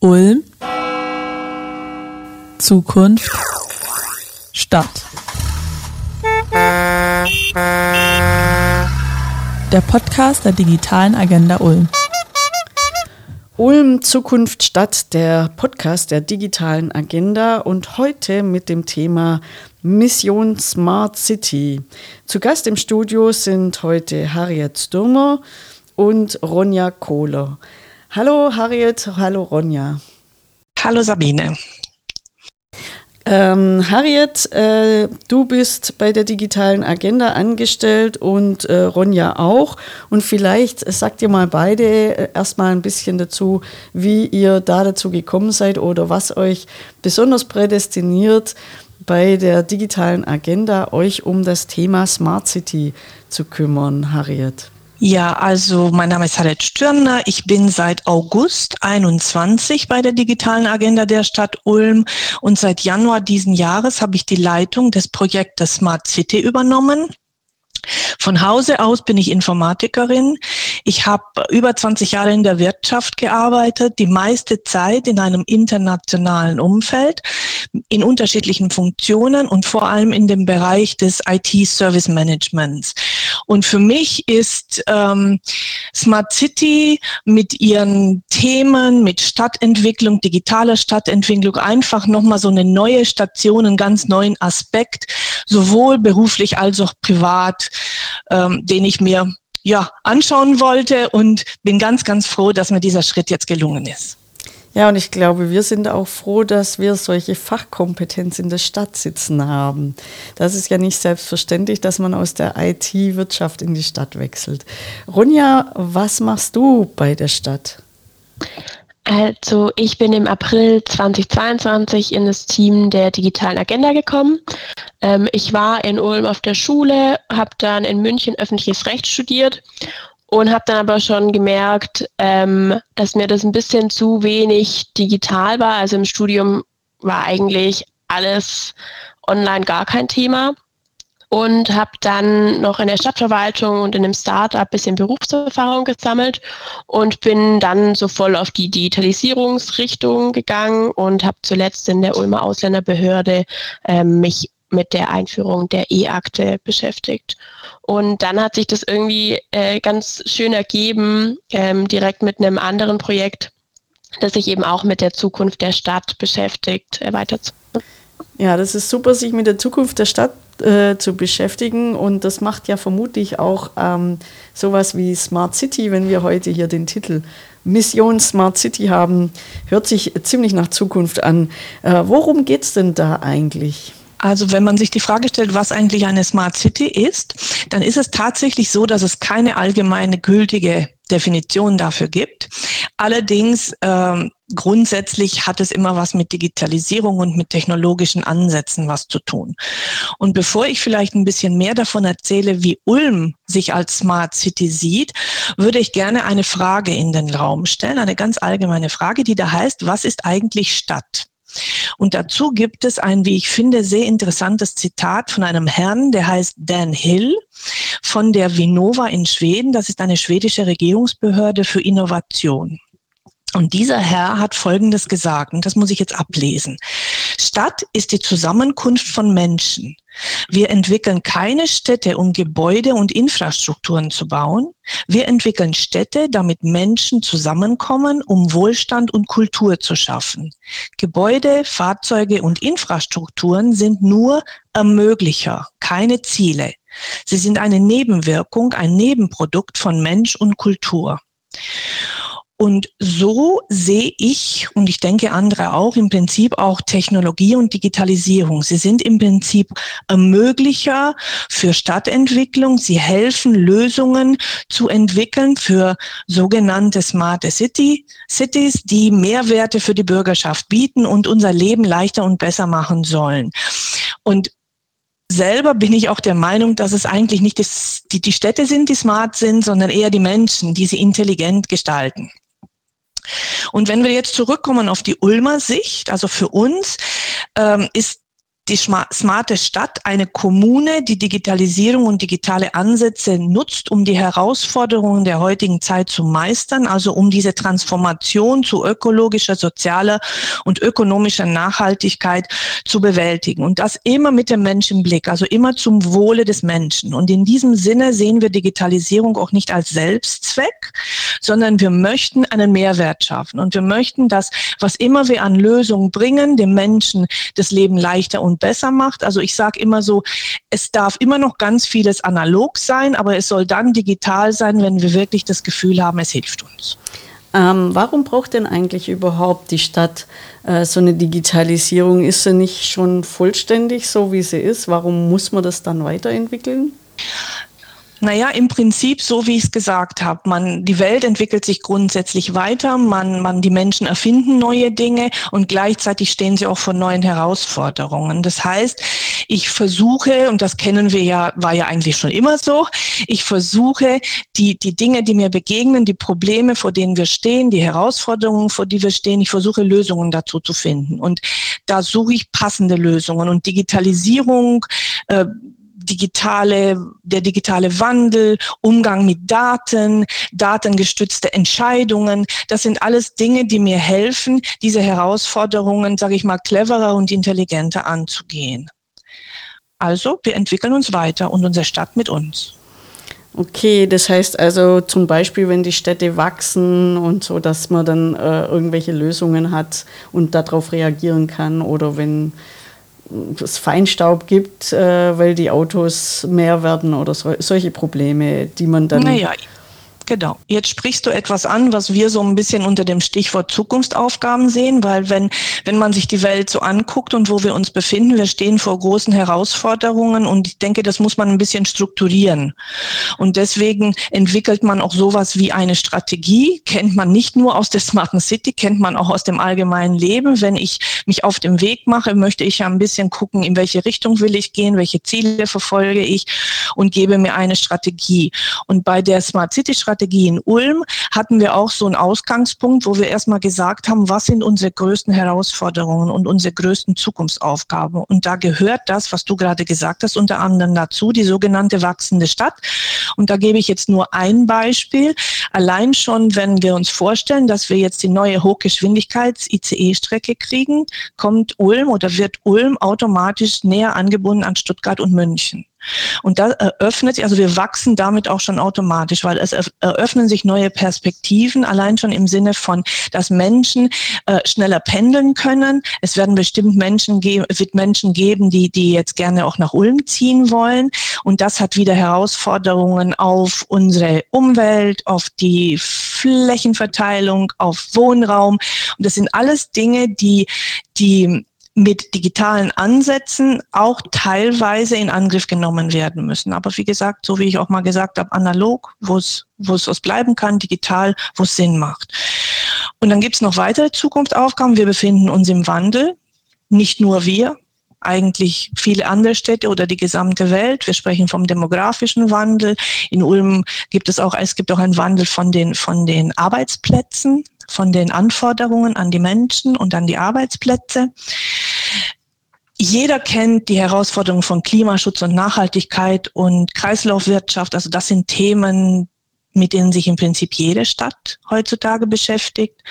Ulm Zukunft Stadt Der Podcast der digitalen Agenda Ulm. Ulm Zukunft Stadt, der Podcast der digitalen Agenda und heute mit dem Thema Mission Smart City. Zu Gast im Studio sind heute Harriet Stürmer und Ronja Kohler. Hallo Harriet, hallo Ronja. Hallo Sabine. Ähm, Harriet, äh, du bist bei der digitalen Agenda angestellt und äh, Ronja auch. Und vielleicht sagt ihr mal beide äh, erstmal ein bisschen dazu, wie ihr da dazu gekommen seid oder was euch besonders prädestiniert, bei der digitalen Agenda euch um das Thema Smart City zu kümmern, Harriet. Ja, also mein Name ist Harriet Stürner. Ich bin seit August 21 bei der digitalen Agenda der Stadt Ulm und seit Januar diesen Jahres habe ich die Leitung des Projektes Smart City übernommen. Von Hause aus bin ich Informatikerin. Ich habe über 20 Jahre in der Wirtschaft gearbeitet, die meiste Zeit in einem internationalen Umfeld, in unterschiedlichen Funktionen und vor allem in dem Bereich des IT-Service Managements. Und für mich ist ähm, Smart City mit ihren Themen, mit Stadtentwicklung, digitaler Stadtentwicklung einfach nochmal so eine neue Station, einen ganz neuen Aspekt, sowohl beruflich als auch privat ähm, den ich mir ja anschauen wollte und bin ganz, ganz froh, dass mir dieser Schritt jetzt gelungen ist. Ja, und ich glaube, wir sind auch froh, dass wir solche Fachkompetenz in der Stadt sitzen haben. Das ist ja nicht selbstverständlich, dass man aus der IT-Wirtschaft in die Stadt wechselt. Ronja, was machst du bei der Stadt? Also ich bin im April 2022 in das Team der digitalen Agenda gekommen. Ähm, ich war in Ulm auf der Schule, habe dann in München öffentliches Recht studiert und habe dann aber schon gemerkt, ähm, dass mir das ein bisschen zu wenig digital war. Also im Studium war eigentlich alles online gar kein Thema und habe dann noch in der Stadtverwaltung und in einem Startup ein bisschen Berufserfahrung gesammelt und bin dann so voll auf die Digitalisierungsrichtung gegangen und habe zuletzt in der Ulmer Ausländerbehörde äh, mich mit der Einführung der E-Akte beschäftigt. Und dann hat sich das irgendwie äh, ganz schön ergeben, ähm, direkt mit einem anderen Projekt, das sich eben auch mit der Zukunft der Stadt beschäftigt, äh, weiterzuführen. Ja, das ist super, sich mit der Zukunft der Stadt äh, zu beschäftigen. Und das macht ja vermutlich auch ähm, sowas wie Smart City, wenn wir heute hier den Titel Mission Smart City haben, hört sich ziemlich nach Zukunft an. Äh, worum geht es denn da eigentlich? Also wenn man sich die Frage stellt, was eigentlich eine Smart City ist, dann ist es tatsächlich so, dass es keine allgemeine gültige Definition dafür gibt. Allerdings ähm, grundsätzlich hat es immer was mit Digitalisierung und mit technologischen Ansätzen was zu tun. Und bevor ich vielleicht ein bisschen mehr davon erzähle, wie Ulm sich als Smart City sieht, würde ich gerne eine Frage in den Raum stellen, eine ganz allgemeine Frage, die da heißt, was ist eigentlich Stadt? Und dazu gibt es ein, wie ich finde, sehr interessantes Zitat von einem Herrn, der heißt Dan Hill von der Vinnova in Schweden. Das ist eine schwedische Regierungsbehörde für Innovation. Und dieser Herr hat Folgendes gesagt, und das muss ich jetzt ablesen. Stadt ist die Zusammenkunft von Menschen. Wir entwickeln keine Städte, um Gebäude und Infrastrukturen zu bauen. Wir entwickeln Städte, damit Menschen zusammenkommen, um Wohlstand und Kultur zu schaffen. Gebäude, Fahrzeuge und Infrastrukturen sind nur Ermöglicher, keine Ziele. Sie sind eine Nebenwirkung, ein Nebenprodukt von Mensch und Kultur. Und so sehe ich und ich denke andere auch im Prinzip auch Technologie und Digitalisierung. Sie sind im Prinzip Ermöglicher für Stadtentwicklung. Sie helfen Lösungen zu entwickeln für sogenannte Smart City, Cities, die Mehrwerte für die Bürgerschaft bieten und unser Leben leichter und besser machen sollen. Und selber bin ich auch der Meinung, dass es eigentlich nicht das, die, die Städte sind, die smart sind, sondern eher die Menschen, die sie intelligent gestalten. Und wenn wir jetzt zurückkommen auf die Ulmer Sicht, also für uns ähm, ist die smarte Stadt eine Kommune, die Digitalisierung und digitale Ansätze nutzt, um die Herausforderungen der heutigen Zeit zu meistern, also um diese Transformation zu ökologischer, sozialer und ökonomischer Nachhaltigkeit zu bewältigen. Und das immer mit dem Menschen im Blick, also immer zum Wohle des Menschen. Und in diesem Sinne sehen wir Digitalisierung auch nicht als Selbstzweck, sondern wir möchten einen Mehrwert schaffen. Und wir möchten, dass was immer wir an Lösungen bringen, dem Menschen das Leben leichter und besser macht. Also ich sage immer so, es darf immer noch ganz vieles analog sein, aber es soll dann digital sein, wenn wir wirklich das Gefühl haben, es hilft uns. Ähm, warum braucht denn eigentlich überhaupt die Stadt äh, so eine Digitalisierung? Ist sie nicht schon vollständig so, wie sie ist? Warum muss man das dann weiterentwickeln? Naja, im Prinzip so, wie ich es gesagt habe. Man, die Welt entwickelt sich grundsätzlich weiter, man, man, die Menschen erfinden neue Dinge und gleichzeitig stehen sie auch vor neuen Herausforderungen. Das heißt, ich versuche, und das kennen wir ja, war ja eigentlich schon immer so, ich versuche, die, die Dinge, die mir begegnen, die Probleme, vor denen wir stehen, die Herausforderungen, vor die wir stehen, ich versuche Lösungen dazu zu finden. Und da suche ich passende Lösungen. Und Digitalisierung, äh, digitale, der digitale Wandel, Umgang mit Daten, datengestützte Entscheidungen. Das sind alles Dinge, die mir helfen, diese Herausforderungen, sage ich mal, cleverer und intelligenter anzugehen. Also, wir entwickeln uns weiter und unsere Stadt mit uns. Okay, das heißt also zum Beispiel, wenn die Städte wachsen und so, dass man dann äh, irgendwelche Lösungen hat und darauf reagieren kann oder wenn es Feinstaub gibt, äh, weil die Autos mehr werden oder so, solche Probleme, die man dann. Naja, Genau. Jetzt sprichst du etwas an, was wir so ein bisschen unter dem Stichwort Zukunftsaufgaben sehen, weil wenn, wenn man sich die Welt so anguckt und wo wir uns befinden, wir stehen vor großen Herausforderungen und ich denke, das muss man ein bisschen strukturieren. Und deswegen entwickelt man auch sowas wie eine Strategie, kennt man nicht nur aus der Smarten City, kennt man auch aus dem allgemeinen Leben. Wenn ich mich auf dem Weg mache, möchte ich ja ein bisschen gucken, in welche Richtung will ich gehen, welche Ziele verfolge ich und gebe mir eine Strategie. Und bei der Smart City Strategie Strategie in Ulm hatten wir auch so einen Ausgangspunkt, wo wir erstmal gesagt haben, was sind unsere größten Herausforderungen und unsere größten Zukunftsaufgaben. Und da gehört das, was du gerade gesagt hast, unter anderem dazu, die sogenannte wachsende Stadt. Und da gebe ich jetzt nur ein Beispiel. Allein schon, wenn wir uns vorstellen, dass wir jetzt die neue Hochgeschwindigkeits-ICE-Strecke kriegen, kommt Ulm oder wird Ulm automatisch näher angebunden an Stuttgart und München. Und da eröffnet, also wir wachsen damit auch schon automatisch, weil es eröffnen sich neue Perspektiven, allein schon im Sinne von, dass Menschen äh, schneller pendeln können. Es werden bestimmt Menschen geben, wird Menschen geben, die, die jetzt gerne auch nach Ulm ziehen wollen. Und das hat wieder Herausforderungen auf unsere Umwelt, auf die Flächenverteilung, auf Wohnraum. Und das sind alles Dinge, die, die mit digitalen Ansätzen auch teilweise in Angriff genommen werden müssen. Aber wie gesagt, so wie ich auch mal gesagt habe, analog, wo es wo es was bleiben kann, digital, wo es Sinn macht. Und dann gibt es noch weitere Zukunftsaufgaben. Wir befinden uns im Wandel. Nicht nur wir, eigentlich viele andere Städte oder die gesamte Welt. Wir sprechen vom demografischen Wandel. In Ulm gibt es auch, es gibt auch einen Wandel von den, von den Arbeitsplätzen von den Anforderungen an die Menschen und an die Arbeitsplätze. Jeder kennt die Herausforderungen von Klimaschutz und Nachhaltigkeit und Kreislaufwirtschaft. Also das sind Themen, mit denen sich im Prinzip jede Stadt heutzutage beschäftigt.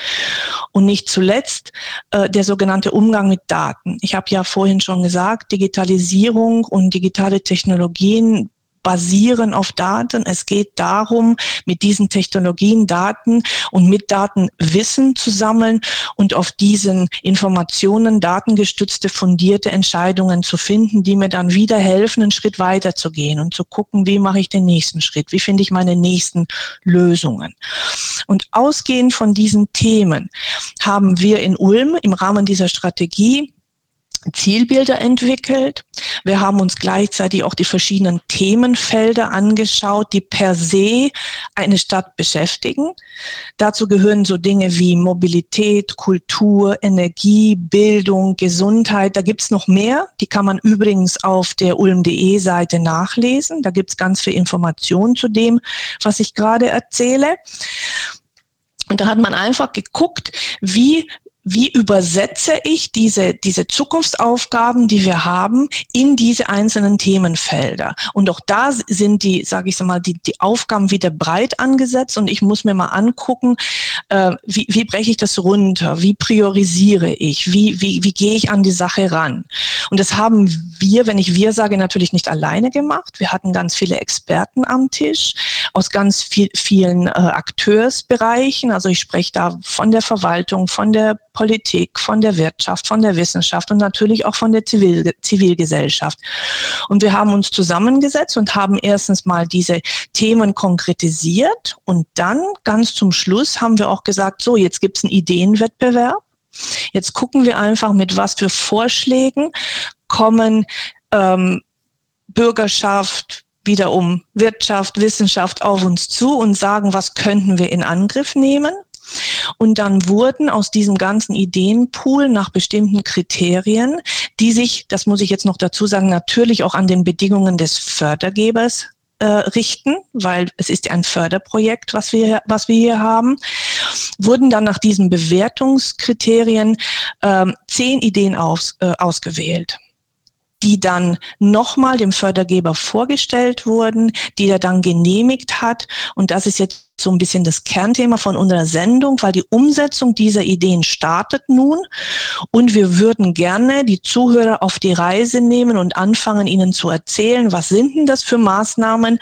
Und nicht zuletzt äh, der sogenannte Umgang mit Daten. Ich habe ja vorhin schon gesagt, Digitalisierung und digitale Technologien basieren auf Daten. Es geht darum, mit diesen Technologien Daten und mit Daten Wissen zu sammeln und auf diesen Informationen datengestützte, fundierte Entscheidungen zu finden, die mir dann wieder helfen, einen Schritt weiter zu gehen und zu gucken, wie mache ich den nächsten Schritt, wie finde ich meine nächsten Lösungen. Und ausgehend von diesen Themen haben wir in Ulm im Rahmen dieser Strategie Zielbilder entwickelt. Wir haben uns gleichzeitig auch die verschiedenen Themenfelder angeschaut, die per se eine Stadt beschäftigen. Dazu gehören so Dinge wie Mobilität, Kultur, Energie, Bildung, Gesundheit. Da gibt's noch mehr. Die kann man übrigens auf der ulm.de Seite nachlesen. Da gibt's ganz viel Informationen zu dem, was ich gerade erzähle. Und da hat man einfach geguckt, wie wie übersetze ich diese, diese Zukunftsaufgaben, die wir haben, in diese einzelnen Themenfelder? Und auch da sind die, sage ich mal, die, die Aufgaben wieder breit angesetzt und ich muss mir mal angucken, äh, wie, wie breche ich das runter? Wie priorisiere ich? Wie, wie, wie gehe ich an die Sache ran? Und das haben wir, wenn ich wir sage, natürlich nicht alleine gemacht. Wir hatten ganz viele Experten am Tisch aus ganz viel, vielen äh, Akteursbereichen. Also ich spreche da von der Verwaltung, von der Politik, von der Wirtschaft, von der Wissenschaft und natürlich auch von der Zivil Zivilgesellschaft. Und wir haben uns zusammengesetzt und haben erstens mal diese Themen konkretisiert und dann ganz zum Schluss haben wir auch gesagt, so, jetzt gibt es einen Ideenwettbewerb. Jetzt gucken wir einfach, mit was für Vorschlägen kommen ähm, Bürgerschaft, wiederum Wirtschaft, Wissenschaft auf uns zu und sagen, was könnten wir in Angriff nehmen. Und dann wurden aus diesem ganzen Ideenpool nach bestimmten Kriterien, die sich, das muss ich jetzt noch dazu sagen, natürlich auch an den Bedingungen des Fördergebers äh, richten, weil es ist ein Förderprojekt, was wir, was wir hier haben, wurden dann nach diesen Bewertungskriterien äh, zehn Ideen aus, äh, ausgewählt die dann nochmal dem Fördergeber vorgestellt wurden, die er dann genehmigt hat. Und das ist jetzt so ein bisschen das Kernthema von unserer Sendung, weil die Umsetzung dieser Ideen startet nun. Und wir würden gerne die Zuhörer auf die Reise nehmen und anfangen, ihnen zu erzählen, was sind denn das für Maßnahmen?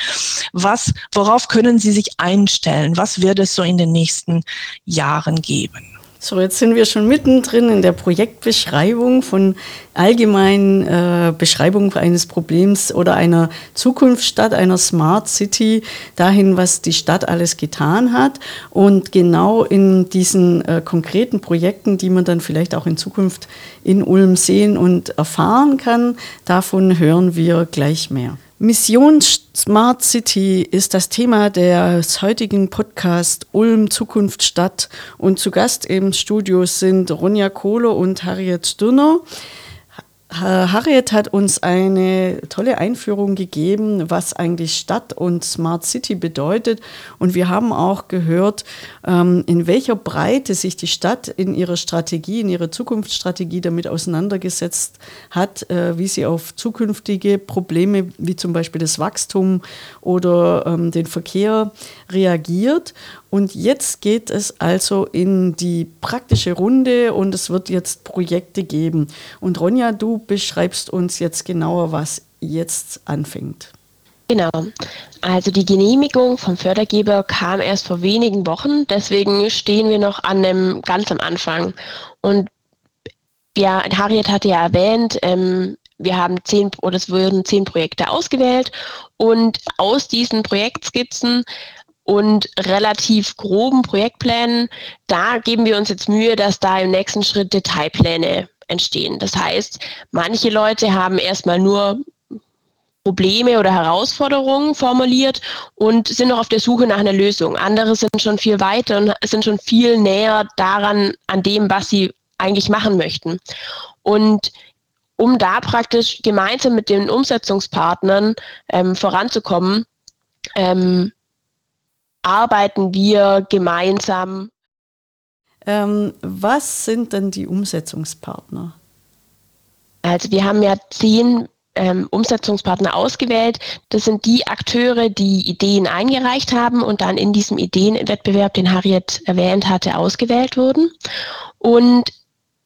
Was, worauf können sie sich einstellen? Was wird es so in den nächsten Jahren geben? So, jetzt sind wir schon mittendrin in der Projektbeschreibung von allgemeinen äh, Beschreibung eines Problems oder einer Zukunftsstadt, einer Smart City, dahin, was die Stadt alles getan hat. Und genau in diesen äh, konkreten Projekten, die man dann vielleicht auch in Zukunft in Ulm sehen und erfahren kann, davon hören wir gleich mehr. Mission Smart City ist das Thema des heutigen Podcast Ulm Zukunft Stadt und zu Gast im Studio sind Ronja Kohle und Harriet Stirner. Harriet hat uns eine tolle Einführung gegeben, was eigentlich Stadt und Smart City bedeutet. Und wir haben auch gehört, ähm, in welcher Breite sich die Stadt in ihrer Strategie, in ihrer Zukunftsstrategie damit auseinandergesetzt hat, äh, wie sie auf zukünftige Probleme wie zum Beispiel das Wachstum oder ähm, den Verkehr reagiert. Und jetzt geht es also in die praktische Runde und es wird jetzt Projekte geben. Und Ronja, du beschreibst uns jetzt genauer, was jetzt anfängt. Genau. Also die Genehmigung vom Fördergeber kam erst vor wenigen Wochen, deswegen stehen wir noch an einem ganz am Anfang. Und ja, Harriet hatte ja erwähnt, ähm, wir haben zehn oder es wurden zehn Projekte ausgewählt und aus diesen Projektskizzen und relativ groben Projektplänen, da geben wir uns jetzt Mühe, dass da im nächsten Schritt Detailpläne entstehen. Das heißt, manche Leute haben erstmal nur Probleme oder Herausforderungen formuliert und sind noch auf der Suche nach einer Lösung. Andere sind schon viel weiter und sind schon viel näher daran, an dem, was sie eigentlich machen möchten. Und um da praktisch gemeinsam mit den Umsetzungspartnern ähm, voranzukommen, ähm, arbeiten wir gemeinsam. Ähm, was sind denn die Umsetzungspartner? Also wir haben ja zehn ähm, Umsetzungspartner ausgewählt. Das sind die Akteure, die Ideen eingereicht haben und dann in diesem Ideenwettbewerb, den Harriet erwähnt hatte, ausgewählt wurden. Und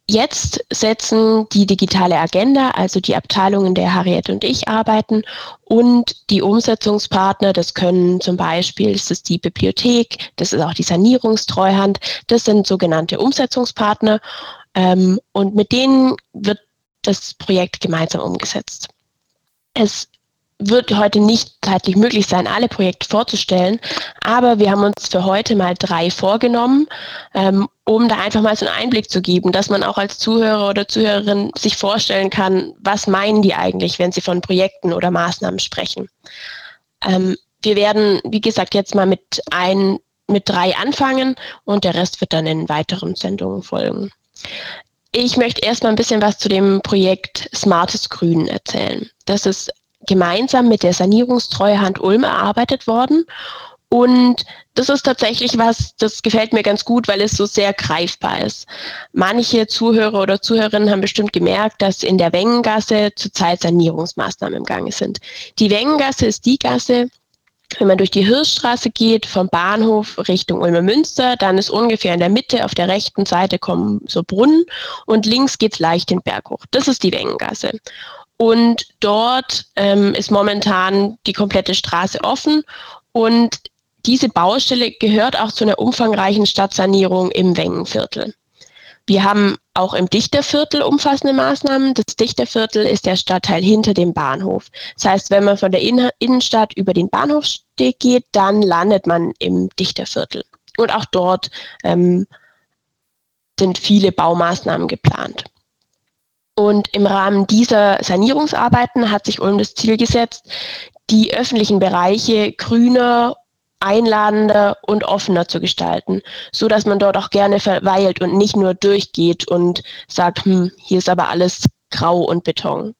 Jetzt setzen die digitale Agenda, also die Abteilungen, der Harriet und ich arbeiten, und die Umsetzungspartner, das können zum Beispiel, das ist die Bibliothek, das ist auch die Sanierungstreuhand, das sind sogenannte Umsetzungspartner, ähm, und mit denen wird das Projekt gemeinsam umgesetzt. Es wird heute nicht zeitlich möglich sein, alle Projekte vorzustellen, aber wir haben uns für heute mal drei vorgenommen, ähm, um da einfach mal so einen Einblick zu geben, dass man auch als Zuhörer oder Zuhörerin sich vorstellen kann, was meinen die eigentlich, wenn sie von Projekten oder Maßnahmen sprechen. Ähm, wir werden, wie gesagt, jetzt mal mit ein, mit drei anfangen und der Rest wird dann in weiteren Sendungen folgen. Ich möchte erstmal ein bisschen was zu dem Projekt Smartes Grün erzählen. Das ist gemeinsam mit der Sanierungstreuhand Ulm erarbeitet worden. Und das ist tatsächlich was, das gefällt mir ganz gut, weil es so sehr greifbar ist. Manche Zuhörer oder Zuhörerinnen haben bestimmt gemerkt, dass in der Wengengasse zurzeit Sanierungsmaßnahmen im Gange sind. Die Wengengasse ist die Gasse, wenn man durch die Hirschstraße geht, vom Bahnhof Richtung Ulmer Münster, dann ist ungefähr in der Mitte auf der rechten Seite kommen so Brunnen und links geht's leicht den Berg hoch. Das ist die Wengengasse. Und dort ähm, ist momentan die komplette Straße offen und diese Baustelle gehört auch zu einer umfangreichen Stadtsanierung im Wengenviertel. Wir haben auch im Dichterviertel umfassende Maßnahmen. Das Dichterviertel ist der Stadtteil hinter dem Bahnhof. Das heißt, wenn man von der Innenstadt über den Bahnhofsteg geht, dann landet man im Dichterviertel. Und auch dort ähm, sind viele Baumaßnahmen geplant. Und im Rahmen dieser Sanierungsarbeiten hat sich Ulm das Ziel gesetzt, die öffentlichen Bereiche grüner einladender und offener zu gestalten, so dass man dort auch gerne verweilt und nicht nur durchgeht und sagt, hm, hier ist aber alles grau und Beton.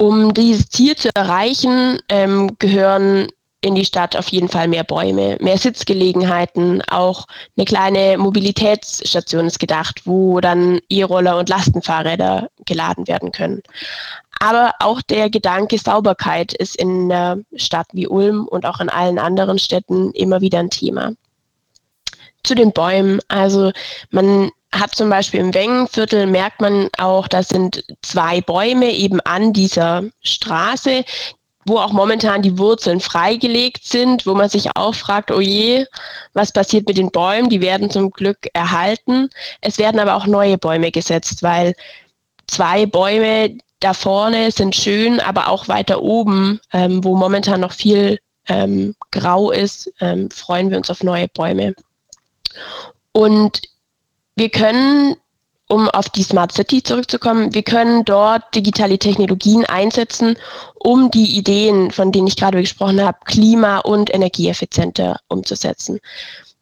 Um dieses Ziel zu erreichen, ähm, gehören in die Stadt auf jeden Fall mehr Bäume, mehr Sitzgelegenheiten, auch eine kleine Mobilitätsstation ist gedacht, wo dann E-Roller und Lastenfahrräder geladen werden können. Aber auch der Gedanke Sauberkeit ist in einer Stadt wie Ulm und auch in allen anderen Städten immer wieder ein Thema. Zu den Bäumen. Also man hat zum Beispiel im Wengenviertel, merkt man auch, da sind zwei Bäume eben an dieser Straße, wo auch momentan die Wurzeln freigelegt sind, wo man sich auch fragt, oh je, was passiert mit den Bäumen? Die werden zum Glück erhalten. Es werden aber auch neue Bäume gesetzt, weil zwei Bäume, da vorne sind schön, aber auch weiter oben, ähm, wo momentan noch viel ähm, grau ist, ähm, freuen wir uns auf neue Bäume. Und wir können, um auf die Smart City zurückzukommen, wir können dort digitale Technologien einsetzen, um die Ideen, von denen ich gerade gesprochen habe, klima- und energieeffizienter umzusetzen.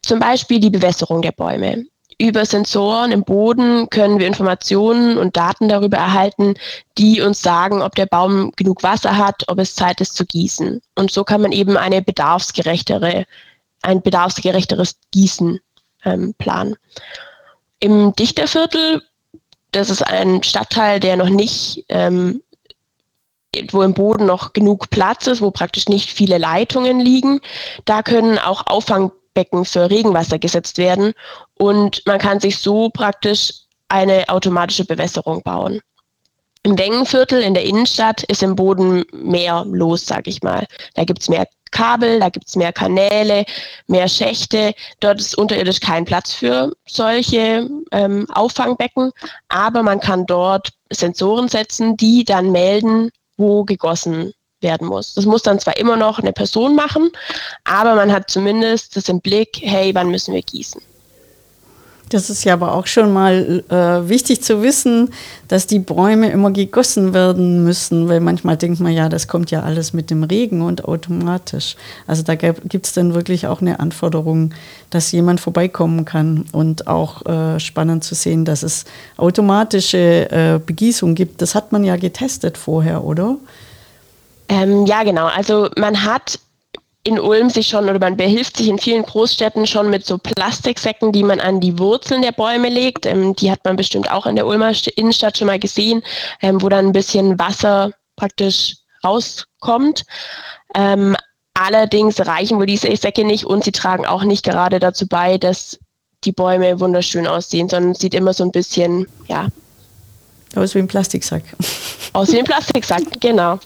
Zum Beispiel die Bewässerung der Bäume. Über Sensoren im Boden können wir Informationen und Daten darüber erhalten, die uns sagen, ob der Baum genug Wasser hat, ob es Zeit ist zu gießen. Und so kann man eben eine bedarfsgerechtere, ein bedarfsgerechteres Gießen ähm, planen. Im Dichterviertel, das ist ein Stadtteil, der noch nicht ähm, wo im Boden noch genug Platz ist, wo praktisch nicht viele Leitungen liegen. Da können auch Auffang Becken für Regenwasser gesetzt werden und man kann sich so praktisch eine automatische Bewässerung bauen. Im Wengenviertel in der Innenstadt ist im Boden mehr los, sag ich mal. Da gibt es mehr Kabel, da gibt es mehr Kanäle, mehr Schächte. Dort ist unterirdisch kein Platz für solche ähm, Auffangbecken, aber man kann dort Sensoren setzen, die dann melden, wo gegossen werden muss. Das muss dann zwar immer noch eine Person machen, aber man hat zumindest das im Blick, hey, wann müssen wir gießen? Das ist ja aber auch schon mal äh, wichtig zu wissen, dass die Bäume immer gegossen werden müssen, weil manchmal denkt man ja, das kommt ja alles mit dem Regen und automatisch. Also da gibt es dann wirklich auch eine Anforderung, dass jemand vorbeikommen kann und auch äh, spannend zu sehen, dass es automatische äh, Begießung gibt. Das hat man ja getestet vorher, oder? Ähm, ja, genau. Also man hat in Ulm sich schon oder man behilft sich in vielen Großstädten schon mit so Plastiksäcken, die man an die Wurzeln der Bäume legt. Ähm, die hat man bestimmt auch in der Ulmer Innenstadt schon mal gesehen, ähm, wo dann ein bisschen Wasser praktisch rauskommt. Ähm, allerdings reichen wohl diese Säcke nicht und sie tragen auch nicht gerade dazu bei, dass die Bäume wunderschön aussehen, sondern es sieht immer so ein bisschen, ja. Aus wie ein Plastiksack. Aus wie ein Plastiksack, genau.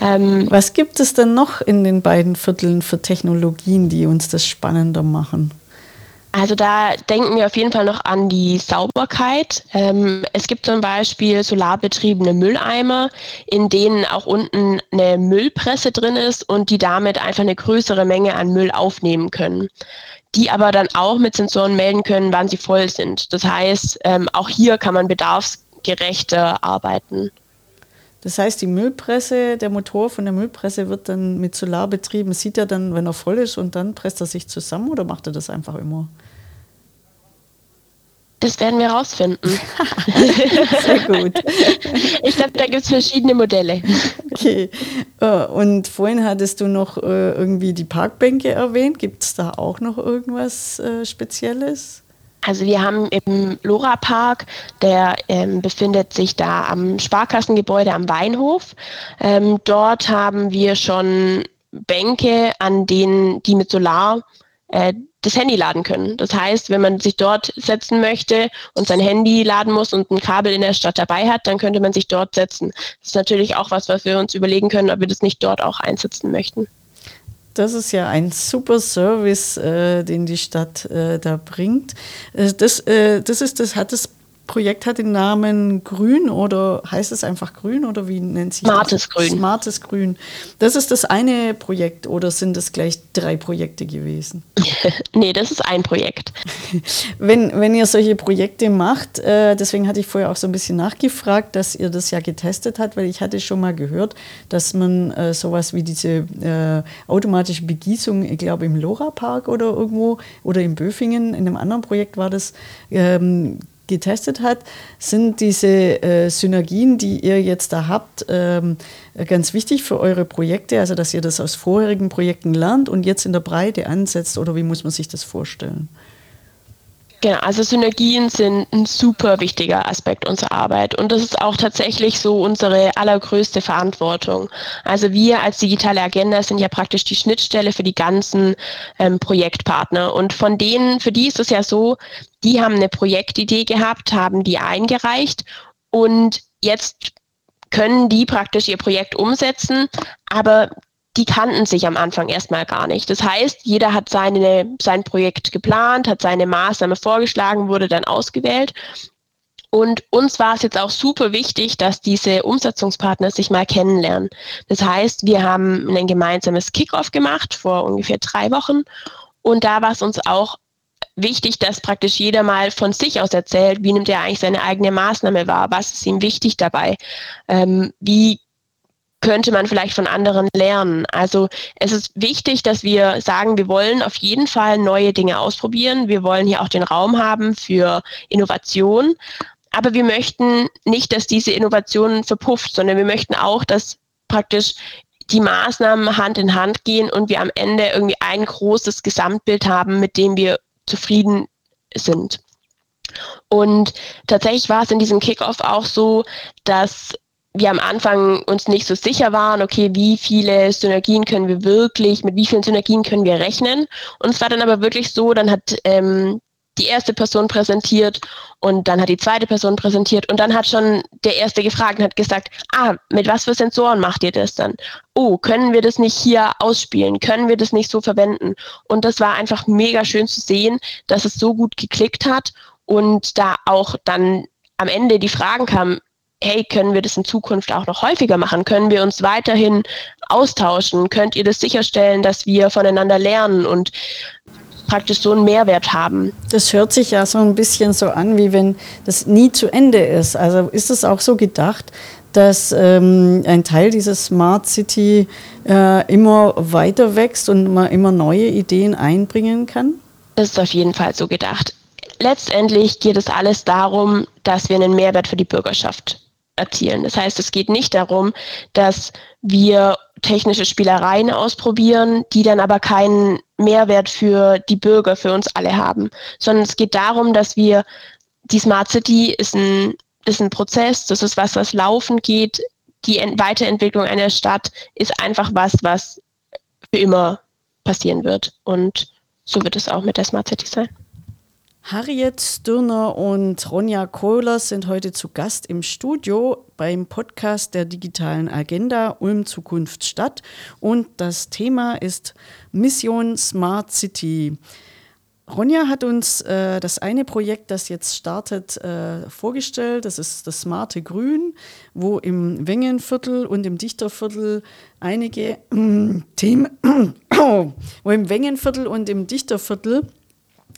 Ähm, Was gibt es denn noch in den beiden Vierteln für Technologien, die uns das spannender machen? Also da denken wir auf jeden Fall noch an die Sauberkeit. Ähm, es gibt zum Beispiel solarbetriebene Mülleimer, in denen auch unten eine Müllpresse drin ist und die damit einfach eine größere Menge an Müll aufnehmen können. Die aber dann auch mit Sensoren melden können, wann sie voll sind. Das heißt, ähm, auch hier kann man bedarfsgerechter arbeiten. Das heißt, die Müllpresse, der Motor von der Müllpresse wird dann mit Solar betrieben. Sieht er dann, wenn er voll ist und dann presst er sich zusammen oder macht er das einfach immer? Das werden wir rausfinden. Sehr gut. Ich glaube, da gibt es verschiedene Modelle. Okay. Äh, und vorhin hattest du noch äh, irgendwie die Parkbänke erwähnt. Gibt es da auch noch irgendwas äh, Spezielles? Also wir haben im Lora Park, der ähm, befindet sich da am Sparkassengebäude am Weinhof. Ähm, dort haben wir schon Bänke, an denen die mit Solar äh, das Handy laden können. Das heißt, wenn man sich dort setzen möchte und sein Handy laden muss und ein Kabel in der Stadt dabei hat, dann könnte man sich dort setzen. Das ist natürlich auch was, was wir uns überlegen können, ob wir das nicht dort auch einsetzen möchten. Das ist ja ein super Service, äh, den die Stadt äh, da bringt. Äh, das, äh, das ist das, hat das Projekt hat den Namen Grün oder heißt es einfach Grün oder wie nennt sich Smartes das? Grün. Smartes Grün. Das ist das eine Projekt oder sind es gleich drei Projekte gewesen? nee, das ist ein Projekt. Wenn, wenn ihr solche Projekte macht, äh, deswegen hatte ich vorher auch so ein bisschen nachgefragt, dass ihr das ja getestet habt, weil ich hatte schon mal gehört, dass man äh, sowas wie diese äh, automatische Begießung, ich glaube im Lora Park oder irgendwo oder in Böfingen, in einem anderen Projekt war das, ähm, getestet hat, sind diese äh, Synergien, die ihr jetzt da habt, ähm, ganz wichtig für eure Projekte, also dass ihr das aus vorherigen Projekten lernt und jetzt in der Breite ansetzt oder wie muss man sich das vorstellen? Genau, also Synergien sind ein super wichtiger Aspekt unserer Arbeit und das ist auch tatsächlich so unsere allergrößte Verantwortung. Also wir als digitale Agenda sind ja praktisch die Schnittstelle für die ganzen ähm, Projektpartner und von denen, für die ist es ja so, die haben eine Projektidee gehabt, haben die eingereicht und jetzt können die praktisch ihr Projekt umsetzen, aber die kannten sich am Anfang erstmal gar nicht. Das heißt, jeder hat seine, sein Projekt geplant, hat seine Maßnahme vorgeschlagen, wurde dann ausgewählt. Und uns war es jetzt auch super wichtig, dass diese Umsetzungspartner sich mal kennenlernen. Das heißt, wir haben ein gemeinsames Kickoff gemacht vor ungefähr drei Wochen. Und da war es uns auch wichtig, dass praktisch jeder mal von sich aus erzählt, wie nimmt er eigentlich seine eigene Maßnahme wahr, was ist ihm wichtig dabei, ähm, wie könnte man vielleicht von anderen lernen. Also es ist wichtig, dass wir sagen, wir wollen auf jeden Fall neue Dinge ausprobieren. Wir wollen hier auch den Raum haben für Innovation. Aber wir möchten nicht, dass diese Innovation verpufft, sondern wir möchten auch, dass praktisch die Maßnahmen Hand in Hand gehen und wir am Ende irgendwie ein großes Gesamtbild haben, mit dem wir zufrieden sind. Und tatsächlich war es in diesem Kickoff auch so, dass wir am Anfang uns nicht so sicher waren, okay, wie viele Synergien können wir wirklich, mit wie vielen Synergien können wir rechnen. Und es war dann aber wirklich so, dann hat ähm, die erste Person präsentiert und dann hat die zweite Person präsentiert und dann hat schon der erste gefragt und hat gesagt, ah, mit was für Sensoren macht ihr das dann? Oh, können wir das nicht hier ausspielen? Können wir das nicht so verwenden? Und das war einfach mega schön zu sehen, dass es so gut geklickt hat und da auch dann am Ende die Fragen kamen, hey, können wir das in Zukunft auch noch häufiger machen? Können wir uns weiterhin austauschen? Könnt ihr das sicherstellen, dass wir voneinander lernen und praktisch so einen Mehrwert haben? Das hört sich ja so ein bisschen so an, wie wenn das nie zu Ende ist. Also ist es auch so gedacht, dass ähm, ein Teil dieses Smart City äh, immer weiter wächst und man immer neue Ideen einbringen kann? Das ist auf jeden Fall so gedacht. Letztendlich geht es alles darum, dass wir einen Mehrwert für die Bürgerschaft erzielen. Das heißt, es geht nicht darum, dass wir technische Spielereien ausprobieren, die dann aber keinen Mehrwert für die Bürger, für uns alle haben, sondern es geht darum, dass wir die Smart City ist ein, ist ein Prozess, das ist was, was laufen geht. Die Weiterentwicklung einer Stadt ist einfach was, was für immer passieren wird. Und so wird es auch mit der Smart City sein. Harriet Stirner und Ronja Kohler sind heute zu Gast im Studio beim Podcast der digitalen Agenda Ulm Zukunft Stadt und das Thema ist Mission Smart City. Ronja hat uns äh, das eine Projekt, das jetzt startet, äh, vorgestellt. Das ist das Smarte Grün, wo im Wengenviertel und im Dichterviertel einige äh, Themen, wo im Wengenviertel und im Dichterviertel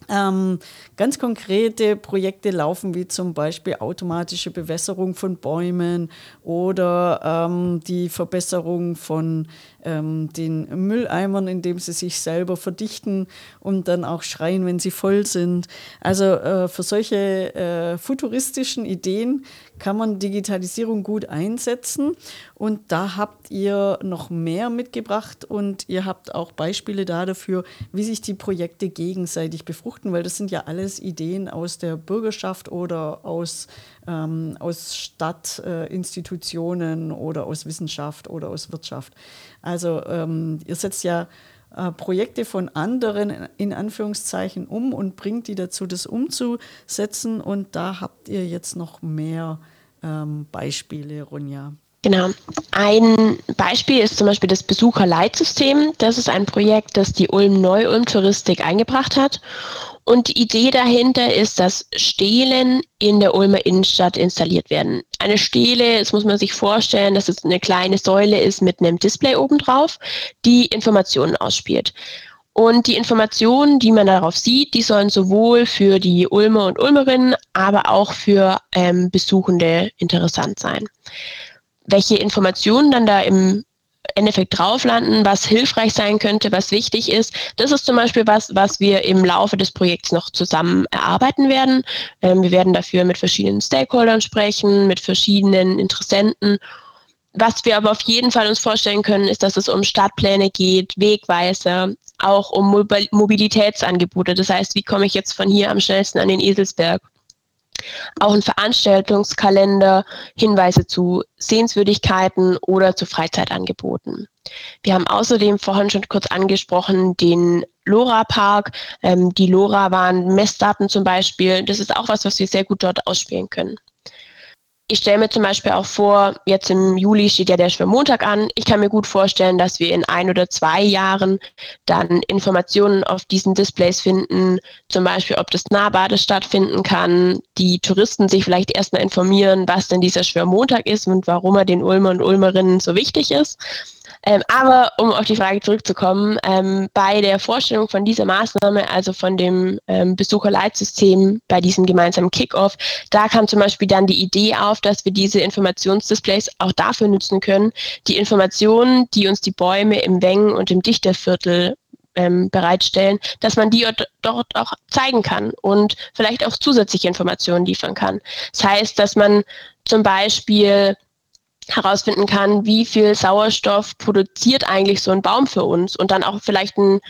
ähm, ganz konkrete Projekte laufen, wie zum Beispiel automatische Bewässerung von Bäumen oder ähm, die Verbesserung von ähm, den Mülleimern, indem sie sich selber verdichten und dann auch schreien, wenn sie voll sind. Also äh, für solche äh, futuristischen Ideen kann man Digitalisierung gut einsetzen. Und da habt ihr noch mehr mitgebracht und ihr habt auch Beispiele da dafür, wie sich die Projekte gegenseitig befruchten, weil das sind ja alles Ideen aus der Bürgerschaft oder aus, ähm, aus Stadtinstitutionen äh, oder aus Wissenschaft oder aus Wirtschaft. Also ähm, ihr setzt ja äh, Projekte von anderen in Anführungszeichen um und bringt die dazu, das umzusetzen. Und da habt ihr jetzt noch mehr ähm, Beispiele, Ronja. Genau. Ein Beispiel ist zum Beispiel das Besucherleitsystem. Das ist ein Projekt, das die Ulm Neu-Ulm Touristik eingebracht hat. Und die Idee dahinter ist, dass Stelen in der Ulmer Innenstadt installiert werden. Eine Stele, das muss man sich vorstellen, dass es eine kleine Säule ist mit einem Display obendrauf, die Informationen ausspielt. Und die Informationen, die man darauf sieht, die sollen sowohl für die Ulmer und Ulmerinnen, aber auch für ähm, Besuchende interessant sein. Welche Informationen dann da im Endeffekt drauf landen, was hilfreich sein könnte, was wichtig ist. Das ist zum Beispiel was, was wir im Laufe des Projekts noch zusammen erarbeiten werden. Ähm, wir werden dafür mit verschiedenen Stakeholdern sprechen, mit verschiedenen Interessenten. Was wir aber auf jeden Fall uns vorstellen können, ist, dass es um Stadtpläne geht, Wegweiser, auch um Mobilitätsangebote. Das heißt, wie komme ich jetzt von hier am schnellsten an den Eselsberg? Auch ein Veranstaltungskalender, Hinweise zu Sehenswürdigkeiten oder zu Freizeitangeboten. Wir haben außerdem vorhin schon kurz angesprochen den LoRa-Park. Ähm, die LoRa waren Messdaten zum Beispiel. Das ist auch was, was wir sehr gut dort ausspielen können ich stelle mir zum Beispiel auch vor, jetzt im Juli steht ja der Schwimmmontag an. Ich kann mir gut vorstellen, dass wir in ein oder zwei Jahren dann Informationen auf diesen Displays finden, zum Beispiel, ob das Nahbade stattfinden kann, die Touristen sich vielleicht erstmal informieren, was denn dieser Schwimmmontag ist und warum er den Ulmer und Ulmerinnen so wichtig ist. Ähm, aber um auf die Frage zurückzukommen, ähm, bei der Vorstellung von dieser Maßnahme, also von dem ähm, Besucherleitsystem bei diesem gemeinsamen Kickoff, da kam zum Beispiel dann die Idee auf, dass wir diese Informationsdisplays auch dafür nutzen können, die Informationen, die uns die Bäume im Wengen und im Dichterviertel ähm, bereitstellen, dass man die dort auch zeigen kann und vielleicht auch zusätzliche Informationen liefern kann. Das heißt, dass man zum Beispiel herausfinden kann, wie viel Sauerstoff produziert eigentlich so ein Baum für uns und dann auch vielleicht ein,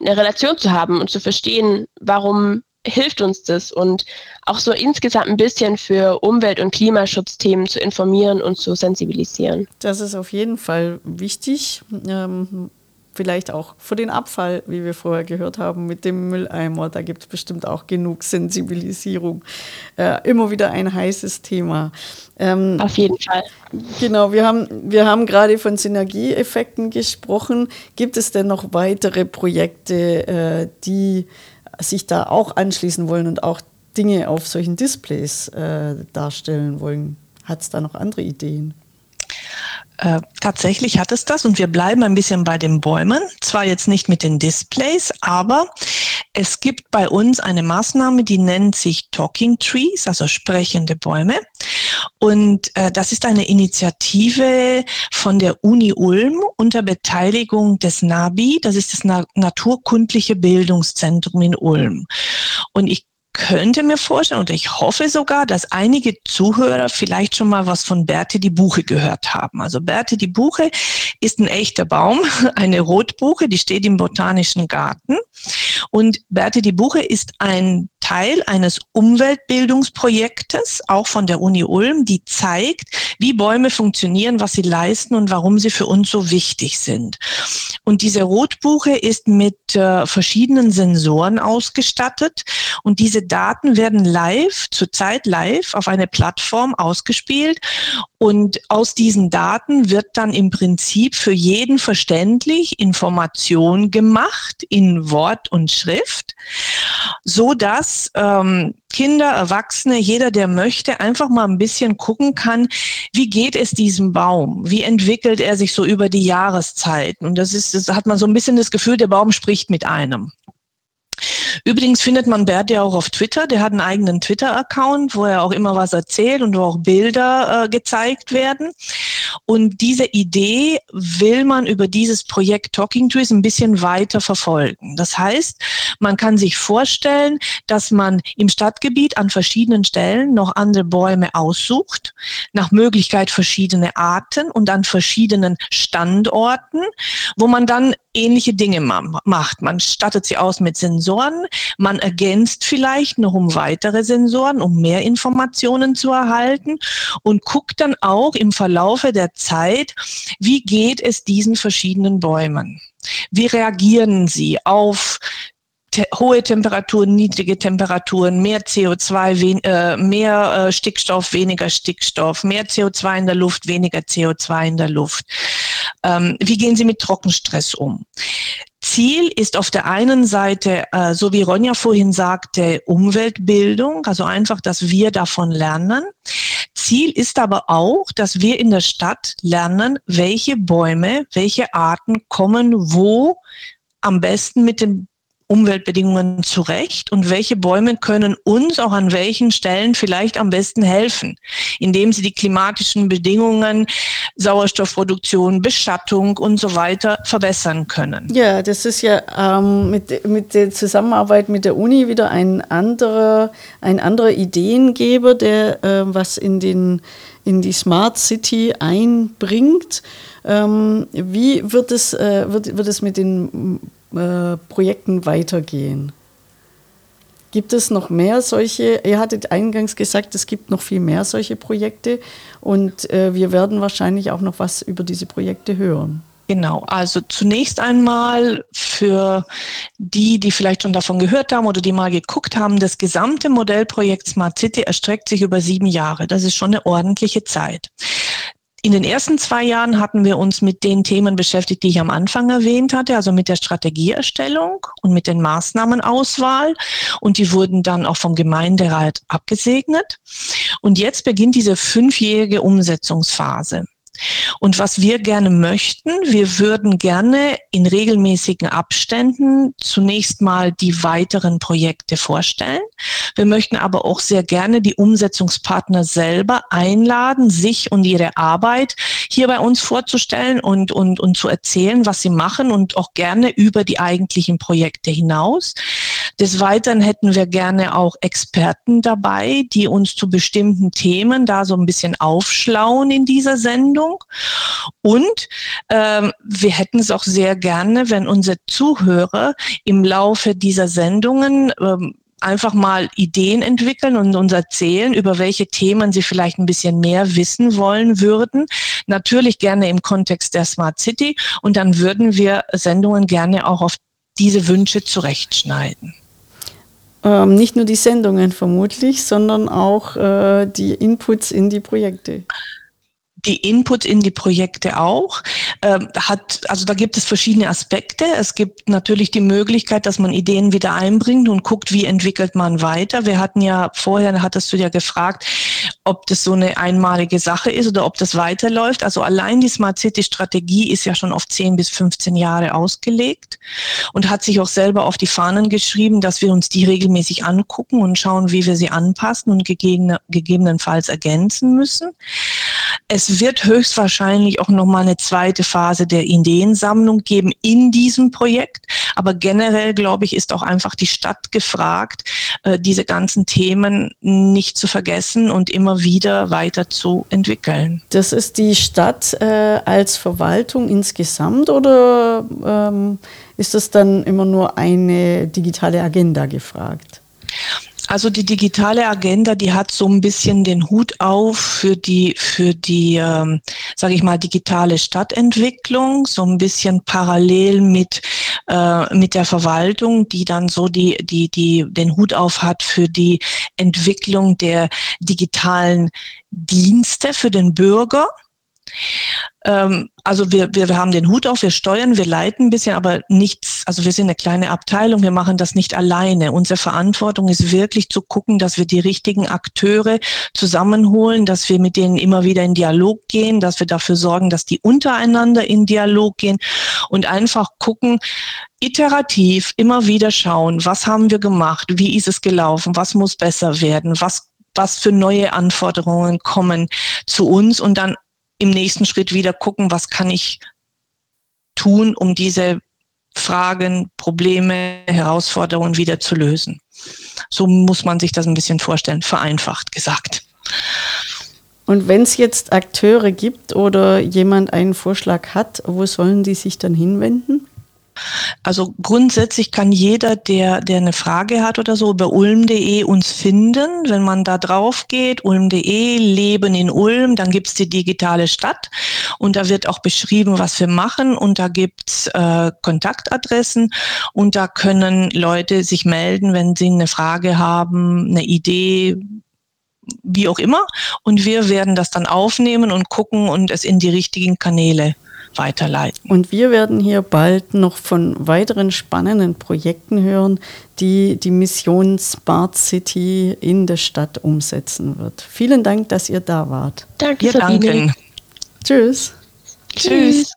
eine Relation zu haben und zu verstehen, warum hilft uns das und auch so insgesamt ein bisschen für Umwelt- und Klimaschutzthemen zu informieren und zu sensibilisieren. Das ist auf jeden Fall wichtig. Ähm, vielleicht auch für den Abfall, wie wir vorher gehört haben, mit dem Mülleimer. Da gibt es bestimmt auch genug Sensibilisierung. Äh, immer wieder ein heißes Thema. Ähm, Auf jeden Fall. Genau, wir haben, wir haben gerade von Synergieeffekten gesprochen. Gibt es denn noch weitere Projekte, äh, die sich da auch anschließen wollen und auch Dinge auf solchen Displays äh, darstellen wollen? Hat es da noch andere Ideen? Äh, tatsächlich hat es das und wir bleiben ein bisschen bei den Bäumen. Zwar jetzt nicht mit den Displays, aber es gibt bei uns eine Maßnahme, die nennt sich Talking Trees, also sprechende Bäume. Und äh, das ist eine Initiative von der Uni Ulm unter Beteiligung des NABI, das ist das Na Naturkundliche Bildungszentrum in Ulm. Und ich könnte mir vorstellen und ich hoffe sogar, dass einige Zuhörer vielleicht schon mal was von Berthe die Buche gehört haben. Also Berthe die Buche ist ein echter Baum, eine Rotbuche, die steht im Botanischen Garten. Und Berthe die Buche ist ein Teil eines Umweltbildungsprojektes, auch von der Uni Ulm, die zeigt, wie Bäume funktionieren, was sie leisten und warum sie für uns so wichtig sind. Und diese Rotbuche ist mit äh, verschiedenen Sensoren ausgestattet und diese Daten werden live, zurzeit live auf eine Plattform ausgespielt und aus diesen Daten wird dann im Prinzip für jeden verständlich Information gemacht in Wort und Schrift, so dass ähm, Kinder, Erwachsene, jeder, der möchte, einfach mal ein bisschen gucken kann, wie geht es diesem Baum? Wie entwickelt er sich so über die Jahreszeiten? Und das ist, das hat man so ein bisschen das Gefühl, der Baum spricht mit einem. Übrigens findet man Bert ja auch auf Twitter. Der hat einen eigenen Twitter-Account, wo er auch immer was erzählt und wo auch Bilder äh, gezeigt werden. Und diese Idee will man über dieses Projekt Talking Trees ein bisschen weiter verfolgen. Das heißt, man kann sich vorstellen, dass man im Stadtgebiet an verschiedenen Stellen noch andere Bäume aussucht, nach Möglichkeit verschiedene Arten und an verschiedenen Standorten, wo man dann ähnliche Dinge macht. Man stattet sie aus mit Sensoren, man ergänzt vielleicht noch um weitere Sensoren, um mehr Informationen zu erhalten und guckt dann auch im Verlaufe der Zeit, wie geht es diesen verschiedenen Bäumen. Wie reagieren sie auf hohe Temperaturen, niedrige Temperaturen, mehr CO2, wen äh, mehr äh, Stickstoff, weniger Stickstoff, mehr CO2 in der Luft, weniger CO2 in der Luft. Ähm, wie gehen Sie mit Trockenstress um? Ziel ist auf der einen Seite, äh, so wie Ronja vorhin sagte, Umweltbildung, also einfach, dass wir davon lernen. Ziel ist aber auch, dass wir in der Stadt lernen, welche Bäume, welche Arten kommen wo am besten mit den Umweltbedingungen zurecht und welche Bäume können uns auch an welchen Stellen vielleicht am besten helfen, indem sie die klimatischen Bedingungen, Sauerstoffproduktion, Beschattung und so weiter verbessern können. Ja, das ist ja ähm, mit, mit der Zusammenarbeit mit der Uni wieder ein anderer, ein anderer Ideengeber, der äh, was in, den, in die Smart City einbringt. Ähm, wie wird es, äh, wird, wird es mit den äh, Projekten weitergehen. Gibt es noch mehr solche? Ihr hattet eingangs gesagt, es gibt noch viel mehr solche Projekte und äh, wir werden wahrscheinlich auch noch was über diese Projekte hören. Genau, also zunächst einmal für die, die vielleicht schon davon gehört haben oder die mal geguckt haben, das gesamte Modellprojekt Smart City erstreckt sich über sieben Jahre. Das ist schon eine ordentliche Zeit. In den ersten zwei Jahren hatten wir uns mit den Themen beschäftigt, die ich am Anfang erwähnt hatte, also mit der Strategieerstellung und mit den Maßnahmenauswahl. Und die wurden dann auch vom Gemeinderat abgesegnet. Und jetzt beginnt diese fünfjährige Umsetzungsphase. Und was wir gerne möchten, wir würden gerne in regelmäßigen Abständen zunächst mal die weiteren Projekte vorstellen. Wir möchten aber auch sehr gerne die Umsetzungspartner selber einladen, sich und ihre Arbeit hier bei uns vorzustellen und, und, und zu erzählen, was sie machen und auch gerne über die eigentlichen Projekte hinaus. Des Weiteren hätten wir gerne auch Experten dabei, die uns zu bestimmten Themen da so ein bisschen aufschlauen in dieser Sendung. Und ähm, wir hätten es auch sehr gerne, wenn unsere Zuhörer im Laufe dieser Sendungen ähm, einfach mal Ideen entwickeln und uns erzählen, über welche Themen sie vielleicht ein bisschen mehr wissen wollen würden. Natürlich gerne im Kontext der Smart City. Und dann würden wir Sendungen gerne auch auf diese Wünsche zurechtschneiden. Ähm, nicht nur die Sendungen vermutlich, sondern auch äh, die Inputs in die Projekte die Input in die Projekte auch. Ähm, hat, also da gibt es verschiedene Aspekte. Es gibt natürlich die Möglichkeit, dass man Ideen wieder einbringt und guckt, wie entwickelt man weiter. Wir hatten ja vorher, hattest du ja gefragt, ob das so eine einmalige Sache ist oder ob das weiterläuft. Also allein die Smart City Strategie ist ja schon auf 10 bis 15 Jahre ausgelegt und hat sich auch selber auf die Fahnen geschrieben, dass wir uns die regelmäßig angucken und schauen, wie wir sie anpassen und gegebenenfalls ergänzen müssen. Es wird höchstwahrscheinlich auch nochmal eine zweite Phase der Ideensammlung geben in diesem Projekt. Aber generell, glaube ich, ist auch einfach die Stadt gefragt, äh, diese ganzen Themen nicht zu vergessen und immer wieder weiter zu entwickeln. Das ist die Stadt äh, als Verwaltung insgesamt oder ähm, ist das dann immer nur eine digitale Agenda gefragt? Also die digitale Agenda, die hat so ein bisschen den Hut auf für die für die, ähm, sage ich mal, digitale Stadtentwicklung, so ein bisschen parallel mit äh, mit der Verwaltung, die dann so die die die den Hut auf hat für die Entwicklung der digitalen Dienste für den Bürger Ähm, also wir, wir, haben den Hut auf, wir steuern, wir leiten ein bisschen, aber nichts, also wir sind eine kleine Abteilung, wir machen das nicht alleine. Unsere Verantwortung ist wirklich zu gucken, dass wir die richtigen Akteure zusammenholen, dass wir mit denen immer wieder in Dialog gehen, dass wir dafür sorgen, dass die untereinander in Dialog gehen und einfach gucken, iterativ immer wieder schauen, was haben wir gemacht, wie ist es gelaufen, was muss besser werden, was was für neue Anforderungen kommen zu uns und dann im nächsten Schritt wieder gucken, was kann ich tun, um diese Fragen, Probleme, Herausforderungen wieder zu lösen. So muss man sich das ein bisschen vorstellen, vereinfacht gesagt. Und wenn es jetzt Akteure gibt oder jemand einen Vorschlag hat, wo sollen die sich dann hinwenden? Also grundsätzlich kann jeder, der, der eine Frage hat oder so, über ulm.de uns finden. Wenn man da drauf geht, ulm.de, Leben in Ulm, dann gibt's die digitale Stadt und da wird auch beschrieben, was wir machen und da gibt's äh, Kontaktadressen und da können Leute sich melden, wenn sie eine Frage haben, eine Idee, wie auch immer. Und wir werden das dann aufnehmen und gucken und es in die richtigen Kanäle weiterleiten. Und wir werden hier bald noch von weiteren spannenden Projekten hören, die die Mission Smart City in der Stadt umsetzen wird. Vielen Dank, dass ihr da wart. Danke, Wir Sabine. danken. Tschüss. Tschüss.